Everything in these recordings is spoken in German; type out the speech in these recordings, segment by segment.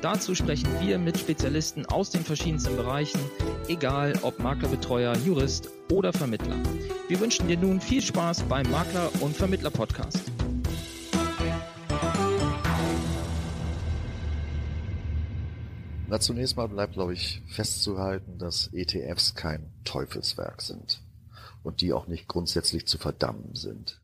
Dazu sprechen wir mit Spezialisten aus den verschiedensten Bereichen, egal ob Maklerbetreuer, Jurist oder Vermittler. Wir wünschen dir nun viel Spaß beim Makler- und Vermittler-Podcast. Na, zunächst mal bleibt, glaube ich, festzuhalten, dass ETFs kein Teufelswerk sind und die auch nicht grundsätzlich zu verdammen sind.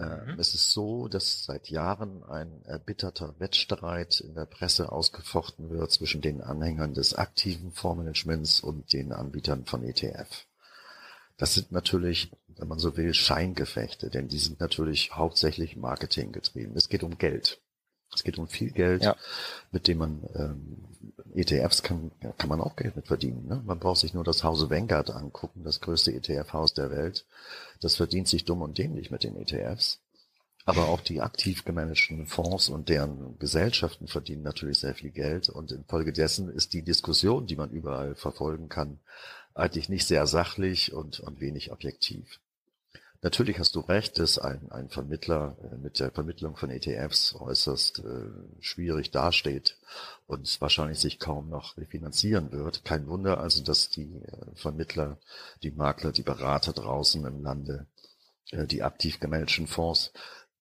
Äh, mhm. Es ist so, dass seit Jahren ein erbitterter Wettstreit in der Presse ausgefochten wird zwischen den Anhängern des aktiven Fondsmanagements und den Anbietern von ETF. Das sind natürlich, wenn man so will, Scheingefechte, denn die sind natürlich hauptsächlich Marketing getrieben. Es geht um Geld. Es geht um viel Geld, ja. mit dem man ähm, ETFs kann, kann man auch Geld mit verdienen. Ne? Man braucht sich nur das Hause Vanguard angucken, das größte ETF-Haus der Welt. Das verdient sich dumm und dämlich mit den ETFs. Aber auch die aktiv gemanagten Fonds und deren Gesellschaften verdienen natürlich sehr viel Geld. Und infolgedessen ist die Diskussion, die man überall verfolgen kann, eigentlich nicht sehr sachlich und, und wenig objektiv. Natürlich hast du recht, dass ein, ein Vermittler äh, mit der Vermittlung von ETFs äußerst äh, schwierig dasteht und wahrscheinlich sich kaum noch refinanzieren wird. Kein Wunder also, dass die äh, Vermittler, die Makler, die Berater draußen im Lande, äh, die aktiv gemanagten Fonds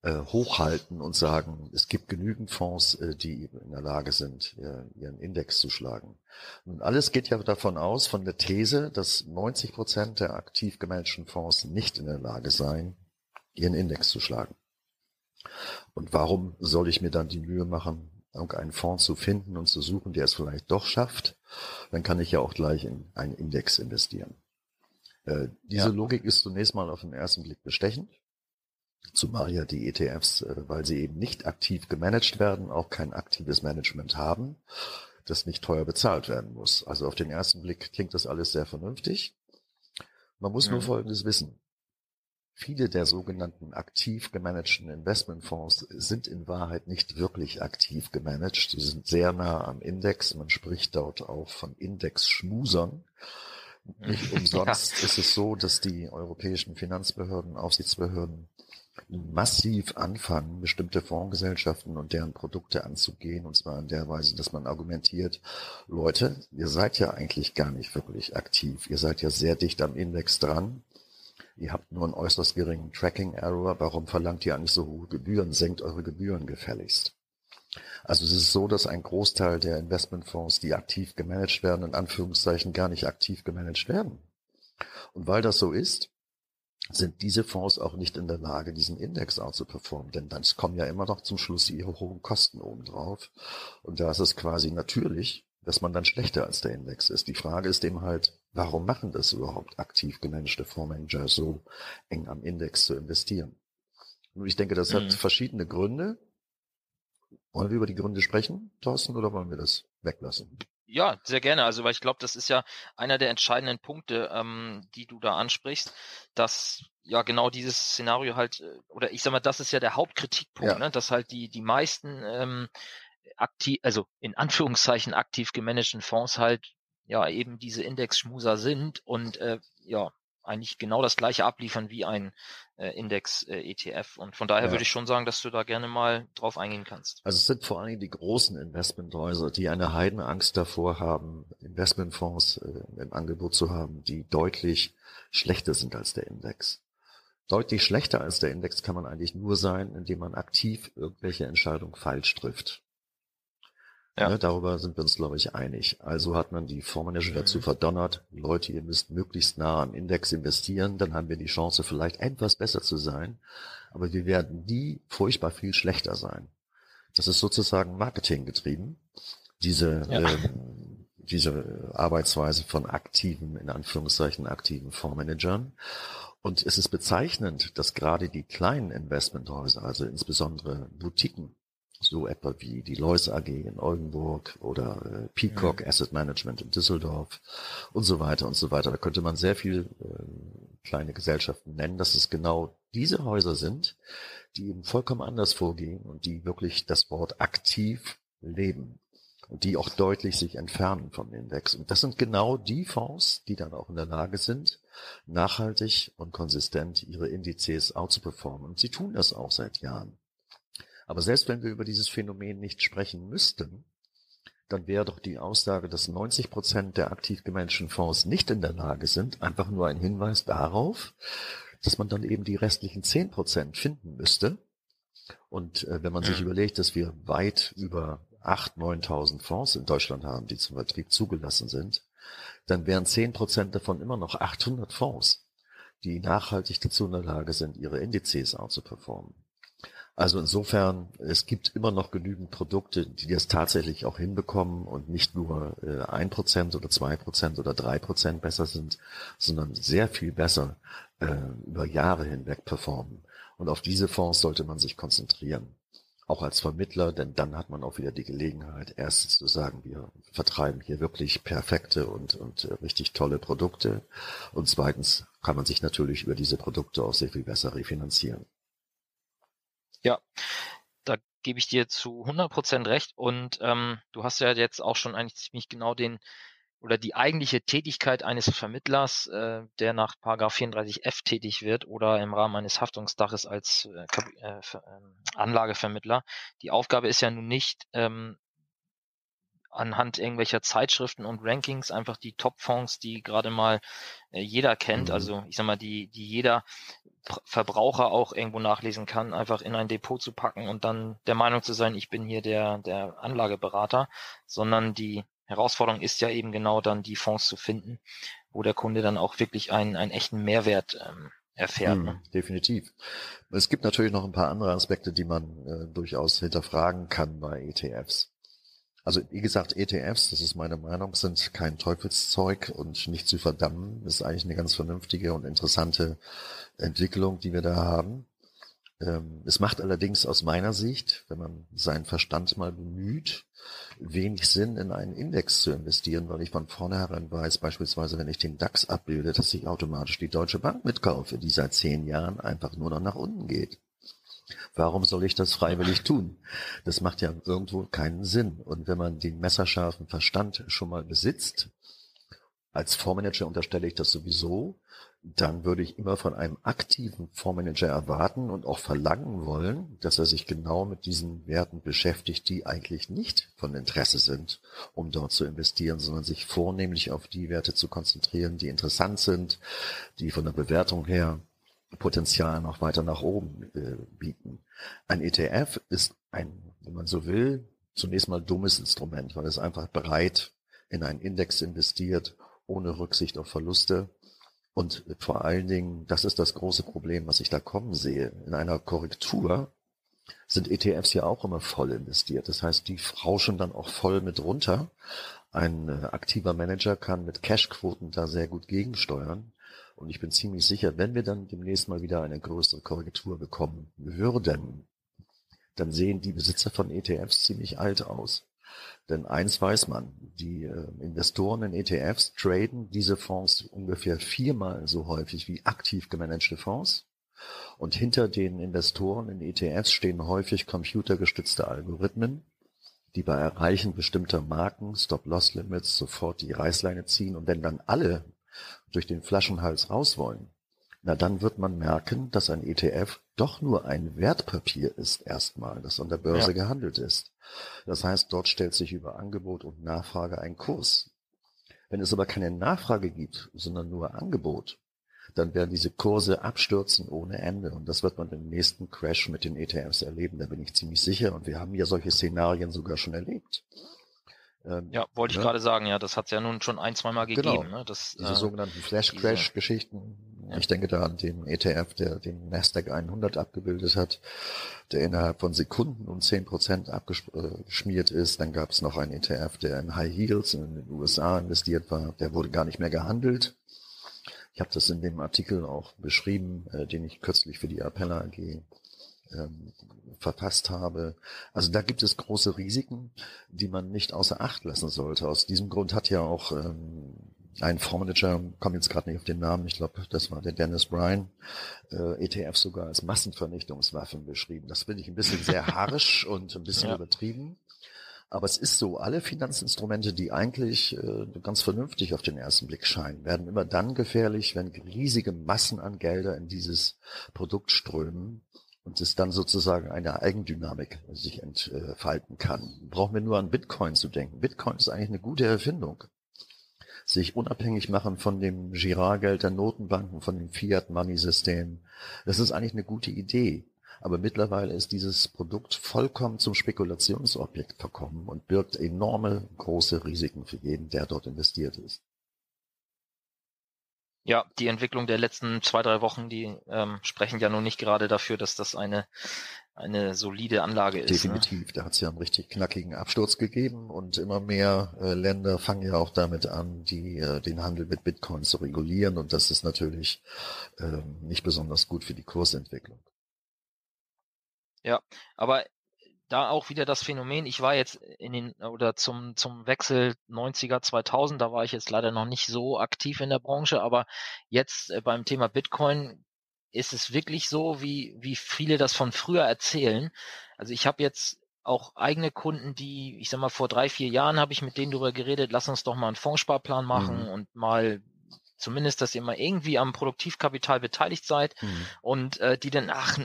hochhalten und sagen, es gibt genügend Fonds, äh, die in der Lage sind, ihren Index zu schlagen. Und alles geht ja davon aus, von der These, dass 90 Prozent der aktiv gemanagten Fonds nicht in der Lage seien, ihren Index zu schlagen. Und warum soll ich mir dann die Mühe machen, irgendeinen Fonds zu finden und zu suchen, der es vielleicht doch schafft? Dann kann ich ja auch gleich in einen Index investieren. Äh, diese ja. Logik ist zunächst mal auf den ersten Blick bestechend. Zumal ja die ETFs, äh, weil sie eben nicht aktiv gemanagt werden, auch kein aktives Management haben, das nicht teuer bezahlt werden muss. Also auf den ersten Blick klingt das alles sehr vernünftig. Man muss mhm. nur Folgendes wissen. Viele der sogenannten aktiv gemanagten Investmentfonds sind in Wahrheit nicht wirklich aktiv gemanagt. Sie sind sehr nah am Index. Man spricht dort auch von Index-Schmusern. Nicht umsonst ja. ist es so, dass die europäischen Finanzbehörden, Aufsichtsbehörden massiv anfangen, bestimmte Fondsgesellschaften und deren Produkte anzugehen, und zwar in der Weise, dass man argumentiert, Leute, ihr seid ja eigentlich gar nicht wirklich aktiv, ihr seid ja sehr dicht am Index dran, ihr habt nur einen äußerst geringen Tracking-Error, warum verlangt ihr eigentlich so hohe Gebühren, senkt eure Gebühren gefälligst. Also es ist so, dass ein Großteil der Investmentfonds, die aktiv gemanagt werden, in Anführungszeichen gar nicht aktiv gemanagt werden. Und weil das so ist, sind diese Fonds auch nicht in der Lage, diesen Index auch zu performen. Denn dann kommen ja immer noch zum Schluss ihre hohen Kosten obendrauf. Und da ist es quasi natürlich, dass man dann schlechter als der Index ist. Die Frage ist eben halt, warum machen das überhaupt aktiv gemanagte Fondsmanager so eng am Index zu investieren? Und ich denke, das hat mhm. verschiedene Gründe. Wollen wir über die Gründe sprechen, Thorsten, oder wollen wir das weglassen? Ja, sehr gerne. Also, weil ich glaube, das ist ja einer der entscheidenden Punkte, ähm, die du da ansprichst, dass ja genau dieses Szenario halt, äh, oder ich sag mal, das ist ja der Hauptkritikpunkt, ja. ne, dass halt die, die meisten ähm, aktiv, also in Anführungszeichen aktiv gemanagten Fonds halt ja eben diese Index-Schmuser sind und äh, ja, eigentlich genau das gleiche abliefern wie ein äh, Index-ETF. Äh, und von daher ja. würde ich schon sagen, dass du da gerne mal drauf eingehen kannst. Also es sind vor allen Dingen die großen Investmenthäuser, die eine Heidenangst davor haben, Investmentfonds äh, im Angebot zu haben, die deutlich schlechter sind als der Index. Deutlich schlechter als der Index kann man eigentlich nur sein, indem man aktiv irgendwelche Entscheidungen falsch trifft. Ja. Ne, darüber sind wir uns, glaube ich, einig. Also hat man die Fondsmanager dazu mhm. verdonnert, Leute, ihr müsst möglichst nah am Index investieren, dann haben wir die Chance, vielleicht etwas besser zu sein, aber wir werden nie furchtbar viel schlechter sein. Das ist sozusagen Marketing getrieben, diese, ja. ähm, diese Arbeitsweise von aktiven, in Anführungszeichen aktiven Fondsmanagern. Und es ist bezeichnend, dass gerade die kleinen Investmenthäuser, also insbesondere Boutiquen, so etwa wie die Lois AG in Oldenburg oder äh, Peacock mhm. Asset Management in Düsseldorf und so weiter und so weiter. Da könnte man sehr viel äh, kleine Gesellschaften nennen, dass es genau diese Häuser sind, die eben vollkommen anders vorgehen und die wirklich das Wort aktiv leben und die auch deutlich sich entfernen vom Index. Und das sind genau die Fonds, die dann auch in der Lage sind, nachhaltig und konsistent ihre Indizes outzuperformen. Und sie tun das auch seit Jahren. Aber selbst wenn wir über dieses Phänomen nicht sprechen müssten, dann wäre doch die Aussage, dass 90 Prozent der aktiv gemanagten Fonds nicht in der Lage sind, einfach nur ein Hinweis darauf, dass man dann eben die restlichen 10 Prozent finden müsste. Und äh, wenn man sich überlegt, dass wir weit über 8.000, 9.000 Fonds in Deutschland haben, die zum Vertrieb zugelassen sind, dann wären 10 Prozent davon immer noch 800 Fonds, die nachhaltig dazu in der Lage sind, ihre Indizes auch zu performen. Also insofern, es gibt immer noch genügend Produkte, die das tatsächlich auch hinbekommen und nicht nur äh, ein Prozent oder zwei Prozent oder drei Prozent besser sind, sondern sehr viel besser äh, über Jahre hinweg performen. Und auf diese Fonds sollte man sich konzentrieren. Auch als Vermittler, denn dann hat man auch wieder die Gelegenheit, erstens zu sagen, wir vertreiben hier wirklich perfekte und, und äh, richtig tolle Produkte. Und zweitens kann man sich natürlich über diese Produkte auch sehr viel besser refinanzieren. Ja, da gebe ich dir zu 100% recht. Und ähm, du hast ja jetzt auch schon eigentlich ziemlich genau den oder die eigentliche Tätigkeit eines Vermittlers, äh, der nach Paragraph 34f tätig wird oder im Rahmen eines Haftungsdaches als äh, äh, ähm, Anlagevermittler. Die Aufgabe ist ja nun nicht, ähm, anhand irgendwelcher Zeitschriften und Rankings einfach die Top-Fonds, die gerade mal äh, jeder kennt, mhm. also ich sag mal, die, die jeder Verbraucher auch irgendwo nachlesen kann, einfach in ein Depot zu packen und dann der Meinung zu sein, ich bin hier der, der Anlageberater, sondern die Herausforderung ist ja eben genau dann die Fonds zu finden, wo der Kunde dann auch wirklich einen, einen echten Mehrwert ähm, erfährt. Hm, ne? Definitiv. Es gibt natürlich noch ein paar andere Aspekte, die man äh, durchaus hinterfragen kann bei ETFs. Also wie gesagt, ETFs, das ist meine Meinung, sind kein Teufelszeug und nicht zu verdammen. Das ist eigentlich eine ganz vernünftige und interessante Entwicklung, die wir da haben. Ähm, es macht allerdings aus meiner Sicht, wenn man seinen Verstand mal bemüht, wenig Sinn, in einen Index zu investieren, weil ich von vornherein weiß, beispielsweise wenn ich den DAX abbilde, dass ich automatisch die Deutsche Bank mitkaufe, die seit zehn Jahren einfach nur noch nach unten geht. Warum soll ich das freiwillig tun? Das macht ja irgendwo keinen Sinn. Und wenn man den messerscharfen Verstand schon mal besitzt, als Fondsmanager unterstelle ich das sowieso, dann würde ich immer von einem aktiven Fondsmanager erwarten und auch verlangen wollen, dass er sich genau mit diesen Werten beschäftigt, die eigentlich nicht von Interesse sind, um dort zu investieren, sondern sich vornehmlich auf die Werte zu konzentrieren, die interessant sind, die von der Bewertung her Potenzial noch weiter nach oben äh, bieten. Ein ETF ist ein, wenn man so will, zunächst mal dummes Instrument, weil es einfach bereit in einen Index investiert, ohne Rücksicht auf Verluste. Und vor allen Dingen, das ist das große Problem, was ich da kommen sehe. In einer Korrektur sind ETFs ja auch immer voll investiert. Das heißt, die rauschen dann auch voll mit runter. Ein äh, aktiver Manager kann mit Cashquoten da sehr gut gegensteuern. Und ich bin ziemlich sicher, wenn wir dann demnächst mal wieder eine größere Korrektur bekommen würden, dann sehen die Besitzer von ETFs ziemlich alt aus. Denn eins weiß man, die äh, Investoren in ETFs traden diese Fonds ungefähr viermal so häufig wie aktiv gemanagte Fonds. Und hinter den Investoren in ETFs stehen häufig computergestützte Algorithmen, die bei Erreichen bestimmter Marken, Stop-Loss-Limits, sofort die Reißleine ziehen. Und wenn dann alle durch den Flaschenhals raus wollen, na dann wird man merken, dass ein ETF doch nur ein Wertpapier ist erstmal, das an der Börse ja. gehandelt ist. Das heißt, dort stellt sich über Angebot und Nachfrage ein Kurs. Wenn es aber keine Nachfrage gibt, sondern nur Angebot, dann werden diese Kurse abstürzen ohne Ende. Und das wird man im nächsten Crash mit den ETFs erleben, da bin ich ziemlich sicher. Und wir haben ja solche Szenarien sogar schon erlebt. Ähm, ja, wollte ne? ich gerade sagen, ja, das hat es ja nun schon ein, zweimal gegeben. Genau. Ne? Das, diese äh, sogenannten Flash-Crash-Geschichten. Ja. Ich denke da an den ETF, der den Nasdaq 100 abgebildet hat, der innerhalb von Sekunden um 10% abgeschmiert ist. Dann gab es noch einen ETF, der in High Heels in den USA investiert war. Der wurde gar nicht mehr gehandelt. Ich habe das in dem Artikel auch beschrieben, äh, den ich kürzlich für die Appella AG ähm, verfasst habe. Also da gibt es große Risiken, die man nicht außer Acht lassen sollte. Aus diesem Grund hat ja auch ähm, ein Fondsmanager, komme jetzt gerade nicht auf den Namen, ich glaube, das war der Dennis Bryan, äh, ETF sogar als Massenvernichtungswaffen beschrieben. Das finde ich ein bisschen sehr harsch und ein bisschen ja. übertrieben. Aber es ist so, alle Finanzinstrumente, die eigentlich äh, ganz vernünftig auf den ersten Blick scheinen, werden immer dann gefährlich, wenn riesige Massen an Gelder in dieses Produkt strömen und es dann sozusagen eine Eigendynamik sich entfalten kann. Brauchen wir nur an Bitcoin zu denken. Bitcoin ist eigentlich eine gute Erfindung. Sich unabhängig machen von dem Girardgeld der Notenbanken, von dem Fiat-Money-System. Das ist eigentlich eine gute Idee. Aber mittlerweile ist dieses Produkt vollkommen zum Spekulationsobjekt verkommen und birgt enorme große Risiken für jeden, der dort investiert ist. Ja, die Entwicklung der letzten zwei, drei Wochen, die ähm, sprechen ja nun nicht gerade dafür, dass das eine, eine solide Anlage ist. Ne? Definitiv, ne? da hat es ja einen richtig knackigen Absturz gegeben und immer mehr äh, Länder fangen ja auch damit an, die äh, den Handel mit Bitcoin zu regulieren und das ist natürlich äh, nicht besonders gut für die Kursentwicklung. Ja, aber da auch wieder das Phänomen, ich war jetzt in den, oder zum, zum Wechsel 90er, 2000, da war ich jetzt leider noch nicht so aktiv in der Branche, aber jetzt äh, beim Thema Bitcoin ist es wirklich so, wie, wie viele das von früher erzählen. Also ich habe jetzt auch eigene Kunden, die, ich sag mal, vor drei, vier Jahren habe ich mit denen darüber geredet, lass uns doch mal einen Fondssparplan machen mhm. und mal zumindest, dass ihr mal irgendwie am Produktivkapital beteiligt seid mhm. und äh, die dann, ach,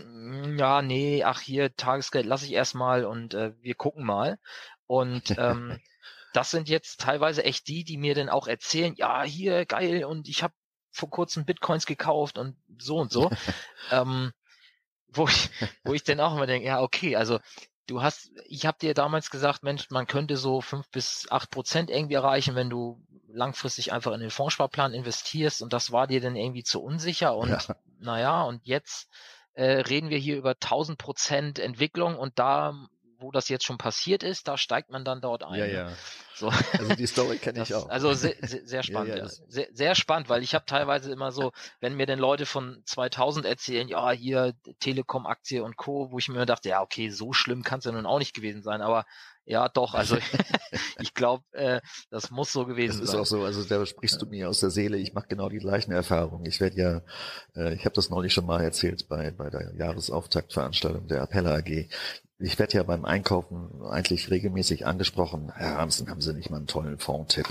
ja, nee, ach hier, Tagesgeld lasse ich erstmal und äh, wir gucken mal. Und ähm, das sind jetzt teilweise echt die, die mir dann auch erzählen, ja, hier, geil, und ich habe vor kurzem Bitcoins gekauft und so und so. ähm, wo ich, wo ich dann auch immer denke, ja, okay, also du hast, ich habe dir damals gesagt, Mensch, man könnte so fünf bis acht Prozent irgendwie erreichen, wenn du langfristig einfach in den Fondssparplan investierst und das war dir dann irgendwie zu unsicher und ja. naja, und jetzt äh, reden wir hier über 1000 Prozent Entwicklung und da wo das jetzt schon passiert ist, da steigt man dann dort ein. Ja, ja. So. Also die Story kenne ich auch. Also sehr, sehr, spannend. ja, ja. Sehr, sehr spannend, weil ich habe teilweise immer so, wenn mir denn Leute von 2000 erzählen, ja, hier Telekom-Aktie und Co., wo ich mir dachte, ja, okay, so schlimm kann es ja nun auch nicht gewesen sein, aber ja, doch, also ich glaube, äh, das muss so gewesen sein. Das ist auch so, also da sprichst du mir aus der Seele, ich mache genau die gleichen Erfahrungen. Ich werde ja, äh, ich habe das neulich schon mal erzählt bei, bei der Jahresauftaktveranstaltung der Appella AG ich werde ja beim Einkaufen eigentlich regelmäßig angesprochen, Herr Ramsen, haben Sie nicht mal einen tollen Fondtipp?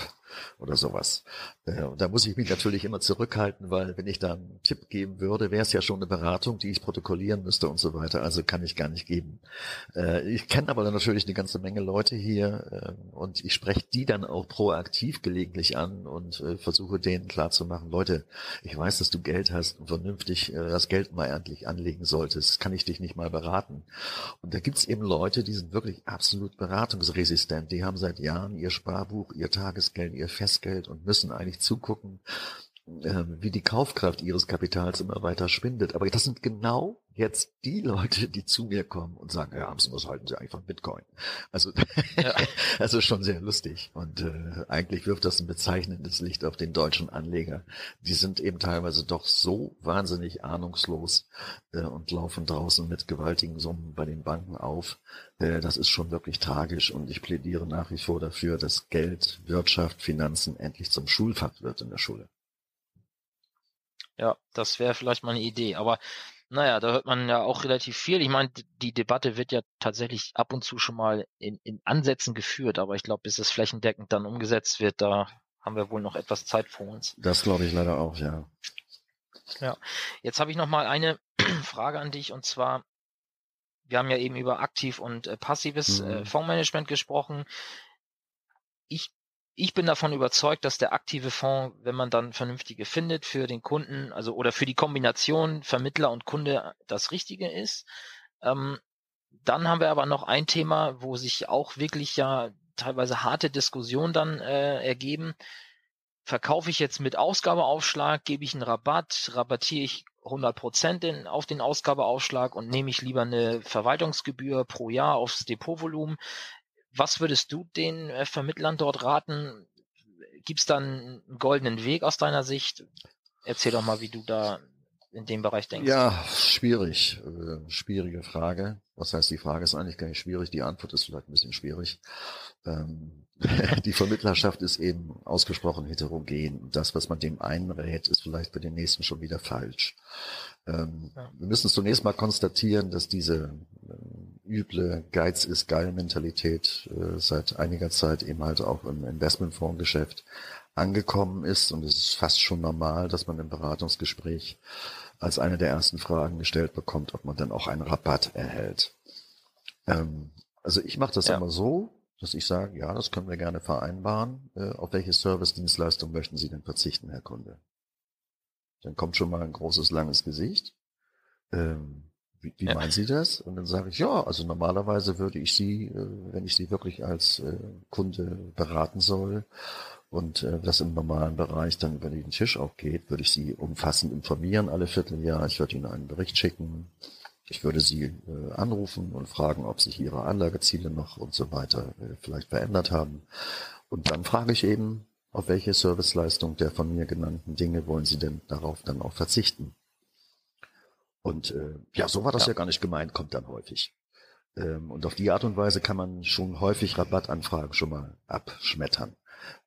Oder sowas. Äh, und da muss ich mich natürlich immer zurückhalten, weil wenn ich da einen Tipp geben würde, wäre es ja schon eine Beratung, die ich protokollieren müsste und so weiter. Also kann ich gar nicht geben. Äh, ich kenne aber natürlich eine ganze Menge Leute hier äh, und ich spreche die dann auch proaktiv gelegentlich an und versuche denen klarzumachen, Leute, ich weiß, dass du Geld hast und vernünftig das Geld mal endlich anlegen solltest. Kann ich dich nicht mal beraten? Und da gibt's eben Leute, die sind wirklich absolut beratungsresistent. Die haben seit Jahren ihr Sparbuch, ihr Tagesgeld, ihr ihr Festgeld und müssen eigentlich zugucken, wie die Kaufkraft ihres Kapitals immer weiter schwindet. Aber das sind genau jetzt die Leute, die zu mir kommen und sagen, ja, was halten Sie eigentlich von Bitcoin? Also, ja. also schon sehr lustig. Und äh, eigentlich wirft das ein bezeichnendes Licht auf den deutschen Anleger. Die sind eben teilweise doch so wahnsinnig ahnungslos äh, und laufen draußen mit gewaltigen Summen bei den Banken auf. Äh, das ist schon wirklich tragisch. Und ich plädiere nach wie vor dafür, dass Geld, Wirtschaft, Finanzen endlich zum Schulfach wird in der Schule. Ja, das wäre vielleicht mal eine Idee. Aber naja, da hört man ja auch relativ viel. Ich meine, die Debatte wird ja tatsächlich ab und zu schon mal in, in Ansätzen geführt, aber ich glaube, bis es flächendeckend dann umgesetzt wird, da haben wir wohl noch etwas Zeit vor uns. Das glaube ich leider auch, ja. Ja, jetzt habe ich noch mal eine Frage an dich und zwar, wir haben ja eben über aktiv und äh, passives äh, mhm. äh, Fondsmanagement gesprochen. Ich ich bin davon überzeugt, dass der aktive Fonds, wenn man dann vernünftige findet für den Kunden, also oder für die Kombination Vermittler und Kunde das Richtige ist. Ähm, dann haben wir aber noch ein Thema, wo sich auch wirklich ja teilweise harte Diskussionen dann äh, ergeben. Verkaufe ich jetzt mit Ausgabeaufschlag, gebe ich einen Rabatt, rabattiere ich 100 Prozent auf den Ausgabeaufschlag und nehme ich lieber eine Verwaltungsgebühr pro Jahr aufs Depotvolumen. Was würdest du den äh, Vermittlern dort raten? Gibt es da einen goldenen Weg aus deiner Sicht? Erzähl doch mal, wie du da in dem Bereich denkst? Ja, schwierig. Äh, schwierige Frage. Was heißt, die Frage ist eigentlich gar nicht schwierig, die Antwort ist vielleicht ein bisschen schwierig. Ähm, die Vermittlerschaft ist eben ausgesprochen heterogen. Das, was man dem einen rät, ist vielleicht für den nächsten schon wieder falsch. Ähm, ja. Wir müssen zunächst mal konstatieren, dass diese äh, üble Geiz ist geil Mentalität äh, seit einiger Zeit eben halt auch im Investmentfondsgeschäft angekommen ist und es ist fast schon normal, dass man im Beratungsgespräch als eine der ersten Fragen gestellt bekommt, ob man dann auch einen Rabatt erhält. Ähm, also ich mache das ja. immer so, dass ich sage, ja, das können wir gerne vereinbaren. Äh, auf welche Service-Dienstleistung möchten Sie denn verzichten, Herr Kunde? Dann kommt schon mal ein großes, langes Gesicht. Ähm, wie, wie ja. meinen Sie das? Und dann sage ich, ja, also normalerweise würde ich Sie, äh, wenn ich Sie wirklich als äh, Kunde beraten soll und äh, das im normalen Bereich dann über den Tisch auch geht, würde ich Sie umfassend informieren alle Vierteljahr. Ich würde Ihnen einen Bericht schicken. Ich würde Sie anrufen und fragen, ob sich Ihre Anlageziele noch und so weiter vielleicht verändert haben. Und dann frage ich eben, auf welche Serviceleistung der von mir genannten Dinge wollen Sie denn darauf dann auch verzichten? Und äh, ja, so war das ja. ja gar nicht gemeint, kommt dann häufig. Ähm, und auf die Art und Weise kann man schon häufig Rabattanfragen schon mal abschmettern.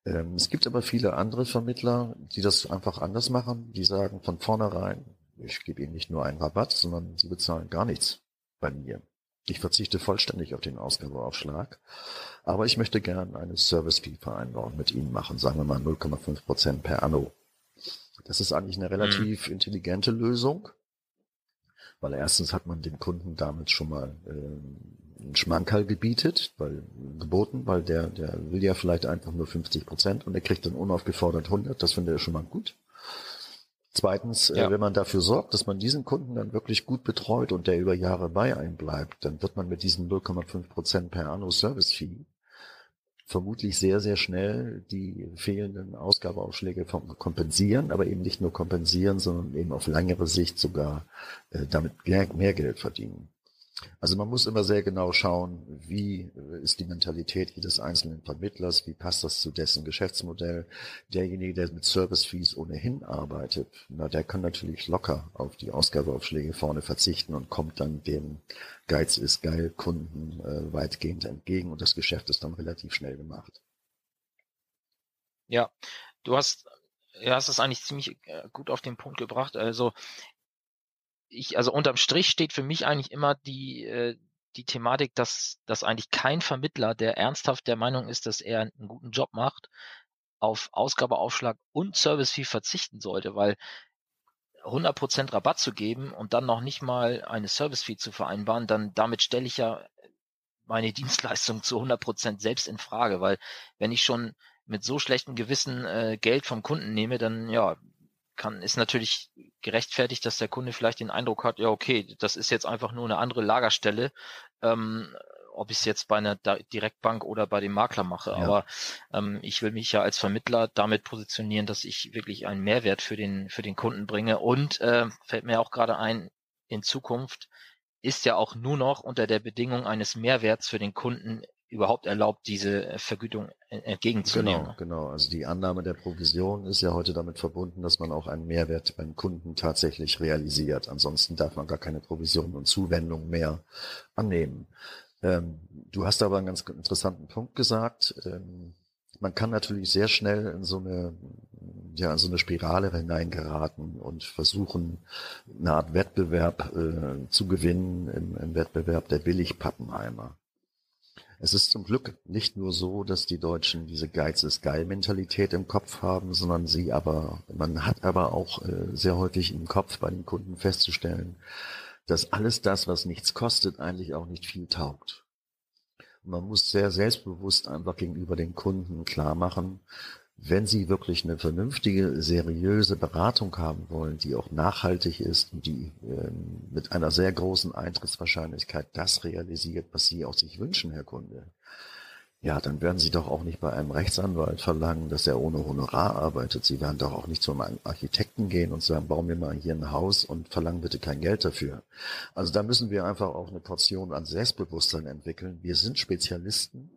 Ähm, es gibt aber viele andere Vermittler, die das einfach anders machen. Die sagen von vornherein, ich gebe Ihnen nicht nur einen Rabatt, sondern Sie bezahlen gar nichts bei mir. Ich verzichte vollständig auf den Ausgabeaufschlag, aber ich möchte gern eine Service-Fee-Vereinbarung mit Ihnen machen, sagen wir mal 0,5 Prozent per Anno. Das ist eigentlich eine relativ mhm. intelligente Lösung, weil erstens hat man dem Kunden damit schon mal äh, einen Schmankerl gebietet, weil geboten, weil der, der will ja vielleicht einfach nur 50 Prozent und er kriegt dann unaufgefordert 100, das finde ich schon mal gut. Zweitens, äh, ja. äh, wenn man dafür sorgt, dass man diesen Kunden dann wirklich gut betreut und der über Jahre bei einem bleibt, dann wird man mit diesen 0,5 Prozent per Anno Service Fee vermutlich sehr, sehr schnell die fehlenden Ausgabeaufschläge kompensieren, aber eben nicht nur kompensieren, sondern eben auf längere Sicht sogar äh, damit mehr Geld verdienen. Also man muss immer sehr genau schauen, wie ist die Mentalität jedes einzelnen Vermittlers, wie passt das zu dessen Geschäftsmodell. Derjenige, der mit Service-Fees ohnehin arbeitet, na, der kann natürlich locker auf die Ausgabeaufschläge vorne verzichten und kommt dann dem Geiz ist geil Kunden äh, weitgehend entgegen und das Geschäft ist dann relativ schnell gemacht. Ja, du hast, ja, hast es eigentlich ziemlich äh, gut auf den Punkt gebracht. Also ich, also unterm Strich steht für mich eigentlich immer die, äh, die Thematik, dass, dass eigentlich kein Vermittler, der ernsthaft der Meinung ist, dass er einen guten Job macht, auf Ausgabeaufschlag und Service Fee verzichten sollte, weil 100% Rabatt zu geben und dann noch nicht mal eine Service Fee zu vereinbaren, dann damit stelle ich ja meine Dienstleistung zu 100% selbst in Frage, weil wenn ich schon mit so schlechtem Gewissen äh, Geld vom Kunden nehme, dann ja, kann, ist natürlich gerechtfertigt, dass der Kunde vielleicht den Eindruck hat, ja, okay, das ist jetzt einfach nur eine andere Lagerstelle, ähm, ob ich es jetzt bei einer Direktbank oder bei dem Makler mache. Ja. Aber ähm, ich will mich ja als Vermittler damit positionieren, dass ich wirklich einen Mehrwert für den, für den Kunden bringe. Und äh, fällt mir auch gerade ein, in Zukunft ist ja auch nur noch unter der Bedingung eines Mehrwerts für den Kunden überhaupt erlaubt, diese äh, Vergütung entgegenzunehmen. Genau, genau. Also die Annahme der Provision ist ja heute damit verbunden, dass man auch einen Mehrwert beim Kunden tatsächlich realisiert. Ansonsten darf man gar keine Provision und Zuwendung mehr annehmen. Ähm, du hast aber einen ganz interessanten Punkt gesagt. Ähm, man kann natürlich sehr schnell in so eine, ja, in so eine Spirale hineingeraten und versuchen, eine Art Wettbewerb äh, zu gewinnen im, im Wettbewerb der Billigpappenheimer. Es ist zum Glück nicht nur so, dass die Deutschen diese Geiz ist geil Mentalität im Kopf haben, sondern sie aber, man hat aber auch äh, sehr häufig im Kopf bei den Kunden festzustellen, dass alles das, was nichts kostet, eigentlich auch nicht viel taugt. Man muss sehr selbstbewusst einfach gegenüber den Kunden klar machen, wenn Sie wirklich eine vernünftige, seriöse Beratung haben wollen, die auch nachhaltig ist und die ähm, mit einer sehr großen Eintrittswahrscheinlichkeit das realisiert, was Sie auch sich wünschen, Herr Kunde, ja, dann werden Sie doch auch nicht bei einem Rechtsanwalt verlangen, dass er ohne Honorar arbeitet. Sie werden doch auch nicht zum Architekten gehen und sagen, bauen wir mal hier ein Haus und verlangen bitte kein Geld dafür. Also da müssen wir einfach auch eine Portion an Selbstbewusstsein entwickeln. Wir sind Spezialisten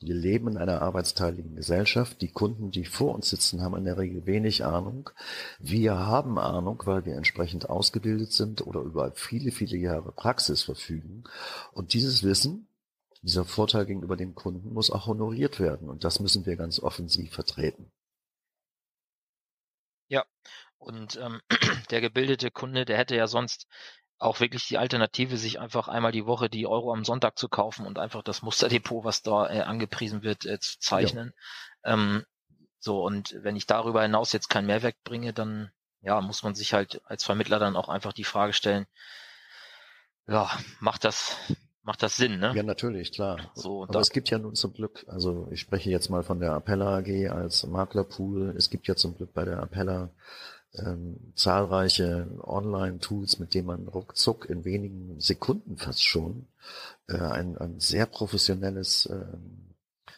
Wir leben in einer arbeitsteiligen Gesellschaft. Die Kunden, die vor uns sitzen, haben in der Regel wenig Ahnung. Wir haben Ahnung, weil wir entsprechend ausgebildet sind oder über viele, viele Jahre Praxis verfügen. Und dieses Wissen, dieser Vorteil gegenüber dem Kunden muss auch honoriert werden. Und das müssen wir ganz offensiv vertreten. Ja, und ähm, der gebildete Kunde, der hätte ja sonst auch wirklich die Alternative, sich einfach einmal die Woche die Euro am Sonntag zu kaufen und einfach das Musterdepot, was da äh, angepriesen wird, äh, zu zeichnen. Ähm, so, und wenn ich darüber hinaus jetzt keinen Mehrwert bringe, dann ja, muss man sich halt als Vermittler dann auch einfach die Frage stellen, ja, macht das, macht das Sinn, ne? Ja, natürlich, klar. So, Aber es gibt ja nun zum Glück, also ich spreche jetzt mal von der Appella AG als Maklerpool. Es gibt ja zum Glück bei der Appella ähm, zahlreiche Online-Tools, mit denen man ruckzuck in wenigen Sekunden fast schon äh, ein, ein sehr professionelles, äh,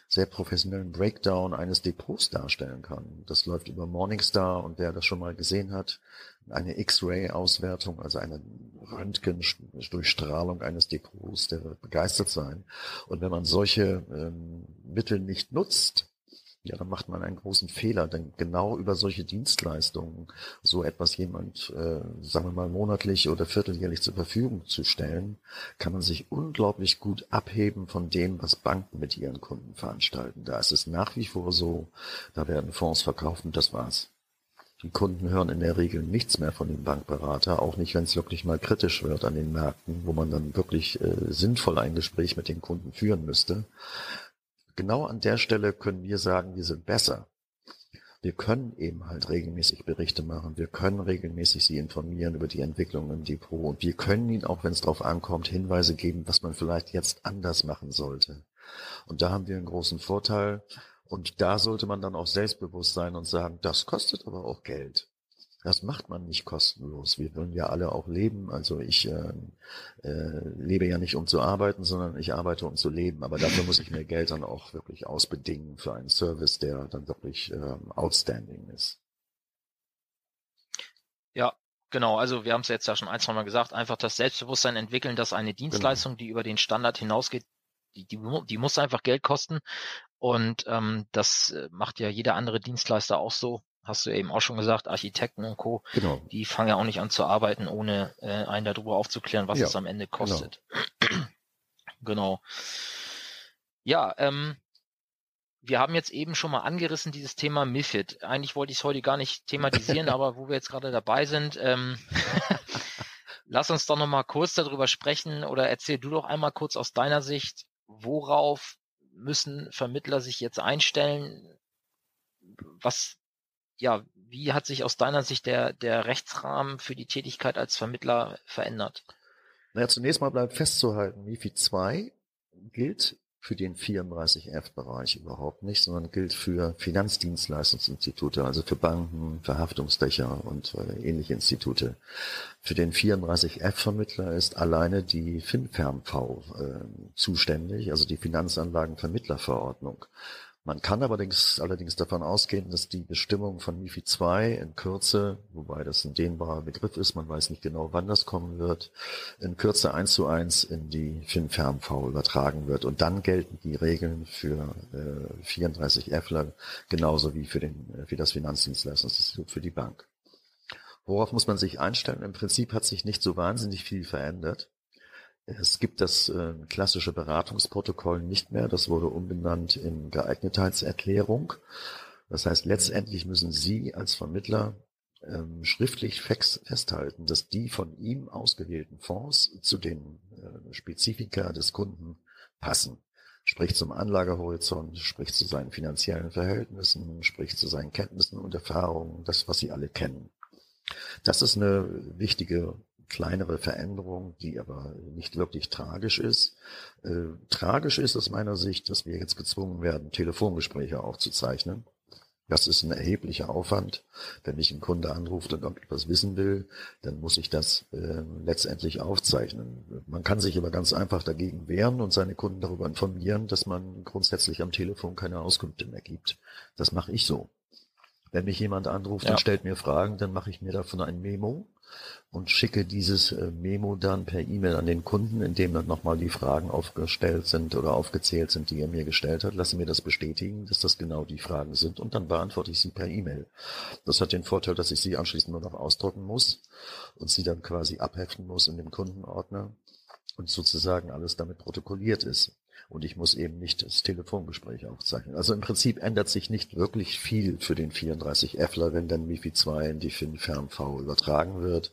sehr professionellen Breakdown eines Depots darstellen kann. Das läuft über Morningstar und wer das schon mal gesehen hat, eine X-Ray-Auswertung, also eine Röntgen-Durchstrahlung eines Depots, der wird begeistert sein. Und wenn man solche ähm, Mittel nicht nutzt, ja, dann macht man einen großen Fehler, denn genau über solche Dienstleistungen so etwas jemand, äh, sagen wir mal, monatlich oder vierteljährlich zur Verfügung zu stellen, kann man sich unglaublich gut abheben von dem, was Banken mit ihren Kunden veranstalten. Da ist es nach wie vor so, da werden Fonds verkauft und das war's. Die Kunden hören in der Regel nichts mehr von dem Bankberater, auch nicht, wenn es wirklich mal kritisch wird an den Märkten, wo man dann wirklich äh, sinnvoll ein Gespräch mit den Kunden führen müsste genau an der Stelle können wir sagen, wir sind besser. Wir können eben halt regelmäßig Berichte machen. Wir können regelmäßig Sie informieren über die Entwicklung im Depot. Und wir können Ihnen auch, wenn es darauf ankommt, Hinweise geben, was man vielleicht jetzt anders machen sollte. Und da haben wir einen großen Vorteil. Und da sollte man dann auch selbstbewusst sein und sagen, das kostet aber auch Geld. Das macht man nicht kostenlos. Wir wollen ja alle auch leben. Also ich äh, äh, lebe ja nicht, um zu arbeiten, sondern ich arbeite, um zu leben. Aber dafür muss ich mir Geld dann auch wirklich ausbedingen für einen Service, der dann wirklich ähm, outstanding ist. Ja, Genau, also wir haben es jetzt ja schon ein, zwei Mal gesagt, einfach das Selbstbewusstsein entwickeln, dass eine genau. Dienstleistung, genau. die über den Standard hinausgeht, die, die, die muss einfach Geld kosten. Und ähm, das äh, macht ja jeder andere Dienstleister auch so hast du eben auch schon gesagt, Architekten und Co., genau. die fangen ja auch nicht an zu arbeiten, ohne äh, einen darüber aufzuklären, was ja, es am Ende genau. kostet. Genau. genau. Ja, ähm, wir haben jetzt eben schon mal angerissen dieses Thema MIFID. Eigentlich wollte ich es heute gar nicht thematisieren, aber wo wir jetzt gerade dabei sind, ähm, lass uns doch noch mal kurz darüber sprechen oder erzähl du doch einmal kurz aus deiner Sicht, worauf müssen Vermittler sich jetzt einstellen? Was ja, wie hat sich aus deiner Sicht der, der Rechtsrahmen für die Tätigkeit als Vermittler verändert? Naja, zunächst mal bleibt festzuhalten, MIFID 2 gilt für den 34F-Bereich überhaupt nicht, sondern gilt für Finanzdienstleistungsinstitute, also für Banken, Verhaftungsdächer und äh, ähnliche Institute. Für den 34F-Vermittler ist alleine die FinFernV äh, zuständig, also die Finanzanlagenvermittlerverordnung. Man kann allerdings, allerdings davon ausgehen, dass die Bestimmung von MIFID 2 in Kürze, wobei das ein dehnbarer Begriff ist, man weiß nicht genau, wann das kommen wird, in Kürze eins zu eins in die FinFernV übertragen wird. Und dann gelten die Regeln für äh, 34 Fler genauso wie für, den, für das Finanzdienstleistungsinstitut für die Bank. Worauf muss man sich einstellen? Im Prinzip hat sich nicht so wahnsinnig viel verändert. Es gibt das äh, klassische Beratungsprotokoll nicht mehr. Das wurde umbenannt in Geeignetheitserklärung. Das heißt, letztendlich müssen Sie als Vermittler ähm, schriftlich festhalten, dass die von ihm ausgewählten Fonds zu den äh, Spezifika des Kunden passen. Sprich zum Anlagehorizont, sprich zu seinen finanziellen Verhältnissen, sprich zu seinen Kenntnissen und Erfahrungen, das, was Sie alle kennen. Das ist eine wichtige kleinere Veränderung, die aber nicht wirklich tragisch ist. Äh, tragisch ist aus meiner Sicht, dass wir jetzt gezwungen werden, Telefongespräche aufzuzeichnen. Das ist ein erheblicher Aufwand. Wenn mich ein Kunde anruft und etwas wissen will, dann muss ich das äh, letztendlich aufzeichnen. Man kann sich aber ganz einfach dagegen wehren und seine Kunden darüber informieren, dass man grundsätzlich am Telefon keine Auskünfte mehr gibt. Das mache ich so. Wenn mich jemand anruft ja. und stellt mir Fragen, dann mache ich mir davon ein Memo und schicke dieses äh, Memo dann per E-Mail an den Kunden, in dem dann nochmal die Fragen aufgestellt sind oder aufgezählt sind, die er mir gestellt hat. Lasse mir das bestätigen, dass das genau die Fragen sind und dann beantworte ich sie per E-Mail. Das hat den Vorteil, dass ich sie anschließend nur noch ausdrucken muss und sie dann quasi abheften muss in dem Kundenordner und sozusagen alles damit protokolliert ist. Und ich muss eben nicht das Telefongespräch aufzeichnen. Also im Prinzip ändert sich nicht wirklich viel für den 34Fler, wenn dann MIFI 2 in die FinFernV übertragen wird.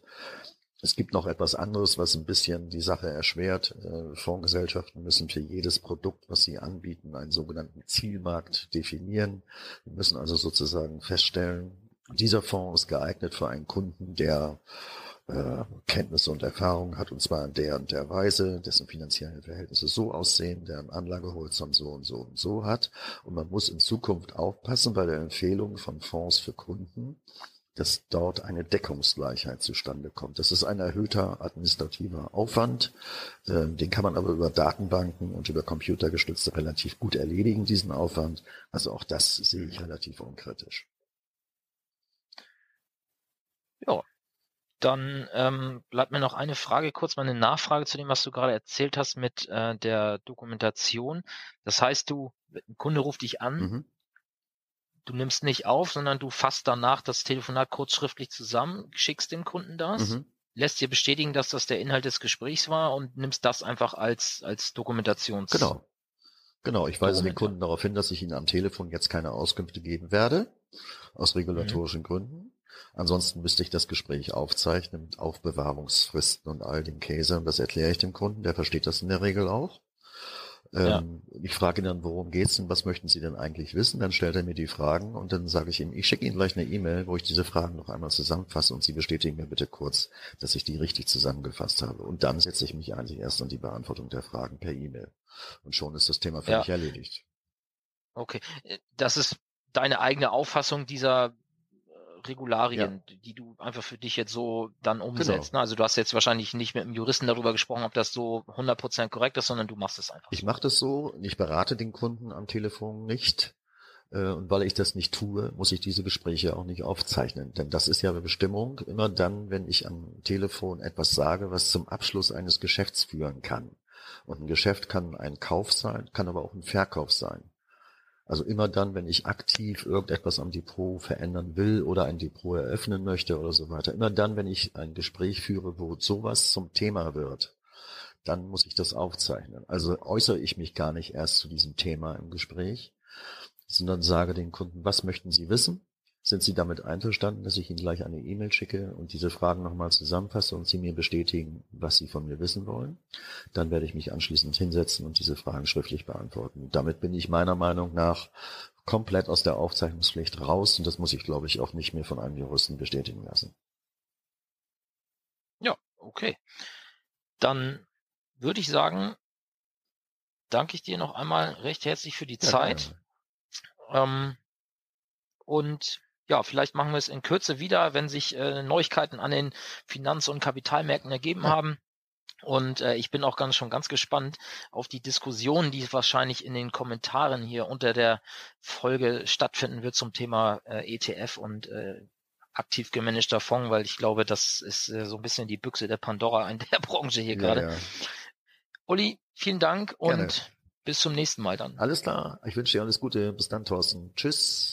Es gibt noch etwas anderes, was ein bisschen die Sache erschwert. Äh, Fondsgesellschaften müssen für jedes Produkt, was sie anbieten, einen sogenannten Zielmarkt definieren. Wir müssen also sozusagen feststellen, dieser Fonds ist geeignet für einen Kunden, der äh, Kenntnisse und Erfahrungen hat, und zwar in der und der Weise, dessen finanziellen Verhältnisse so aussehen, deren Anlagehorizont so und so und so hat. Und man muss in Zukunft aufpassen bei der Empfehlung von Fonds für Kunden, dass dort eine Deckungsgleichheit zustande kommt. Das ist ein erhöhter administrativer Aufwand. Ähm, den kann man aber über Datenbanken und über computergestützte relativ gut erledigen, diesen Aufwand. Also auch das sehe ich relativ unkritisch. Ja, dann ähm, bleibt mir noch eine Frage, kurz mal eine Nachfrage zu dem, was du gerade erzählt hast mit äh, der Dokumentation. Das heißt, du, ein Kunde ruft dich an, mhm. du nimmst nicht auf, sondern du fasst danach das Telefonat kurz schriftlich zusammen, schickst dem Kunden das, mhm. lässt dir bestätigen, dass das der Inhalt des Gesprächs war und nimmst das einfach als, als Dokumentations. Genau. Genau, ich weise den Kunden darauf hin, dass ich Ihnen am Telefon jetzt keine Auskünfte geben werde, aus regulatorischen mhm. Gründen. Ansonsten müsste ich das Gespräch aufzeichnen mit Aufbewahrungsfristen und all dem Käse. Und das erkläre ich dem Kunden, der versteht das in der Regel auch. Ja. Ähm, ich frage ihn dann, worum geht's denn, was möchten Sie denn eigentlich wissen? Dann stellt er mir die Fragen und dann sage ich ihm, ich schicke Ihnen gleich eine E-Mail, wo ich diese Fragen noch einmal zusammenfasse und Sie bestätigen mir bitte kurz, dass ich die richtig zusammengefasst habe. Und dann setze ich mich eigentlich erst an die Beantwortung der Fragen per E-Mail. Und schon ist das Thema für ja. mich erledigt. Okay, äh, das ist deine eigene Auffassung dieser Regularien, ja. die du einfach für dich jetzt so dann umsetzt. Genau. Ne? Also du hast jetzt wahrscheinlich nicht mit einem Juristen darüber gesprochen, ob das so 100% korrekt ist, sondern du machst es einfach. Ich mache das so, ich berate den Kunden am Telefon nicht. Äh, und weil ich das nicht tue, muss ich diese Gespräche auch nicht aufzeichnen. Denn das ist ja eine Bestimmung. Immer dann, wenn ich am Telefon etwas sage, was zum Abschluss eines Geschäfts führen kann. Und ein Geschäft kann ein Kauf sein, kann aber auch ein Verkauf sein. Also immer dann, wenn ich aktiv irgendetwas am Depot verändern will oder ein Depot eröffnen möchte oder so weiter, immer dann, wenn ich ein Gespräch führe, wo sowas zum Thema wird, dann muss ich das aufzeichnen. Also äußere ich mich gar nicht erst zu diesem Thema im Gespräch, sondern sage den Kunden, was möchten Sie wissen? Sind Sie damit einverstanden, dass ich Ihnen gleich eine E-Mail schicke und diese Fragen nochmal zusammenfasse und Sie mir bestätigen, was Sie von mir wissen wollen? Dann werde ich mich anschließend hinsetzen und diese Fragen schriftlich beantworten. Damit bin ich meiner Meinung nach komplett aus der Aufzeichnungspflicht raus und das muss ich, glaube ich, auch nicht mehr von einem Juristen bestätigen lassen. Ja, okay. Dann würde ich sagen, danke ich dir noch einmal recht herzlich für die ja, Zeit. Ähm, und ja, vielleicht machen wir es in Kürze wieder, wenn sich äh, Neuigkeiten an den Finanz- und Kapitalmärkten ergeben haben. Und äh, ich bin auch ganz schon ganz gespannt auf die Diskussion, die wahrscheinlich in den Kommentaren hier unter der Folge stattfinden wird zum Thema äh, ETF und äh, aktiv gemanagter Fonds, weil ich glaube, das ist äh, so ein bisschen die Büchse der Pandora in der Branche hier ja, gerade. Ja. Uli, vielen Dank und Gerne. bis zum nächsten Mal dann. Alles klar. Ich wünsche dir alles Gute. Bis dann, Thorsten. Tschüss.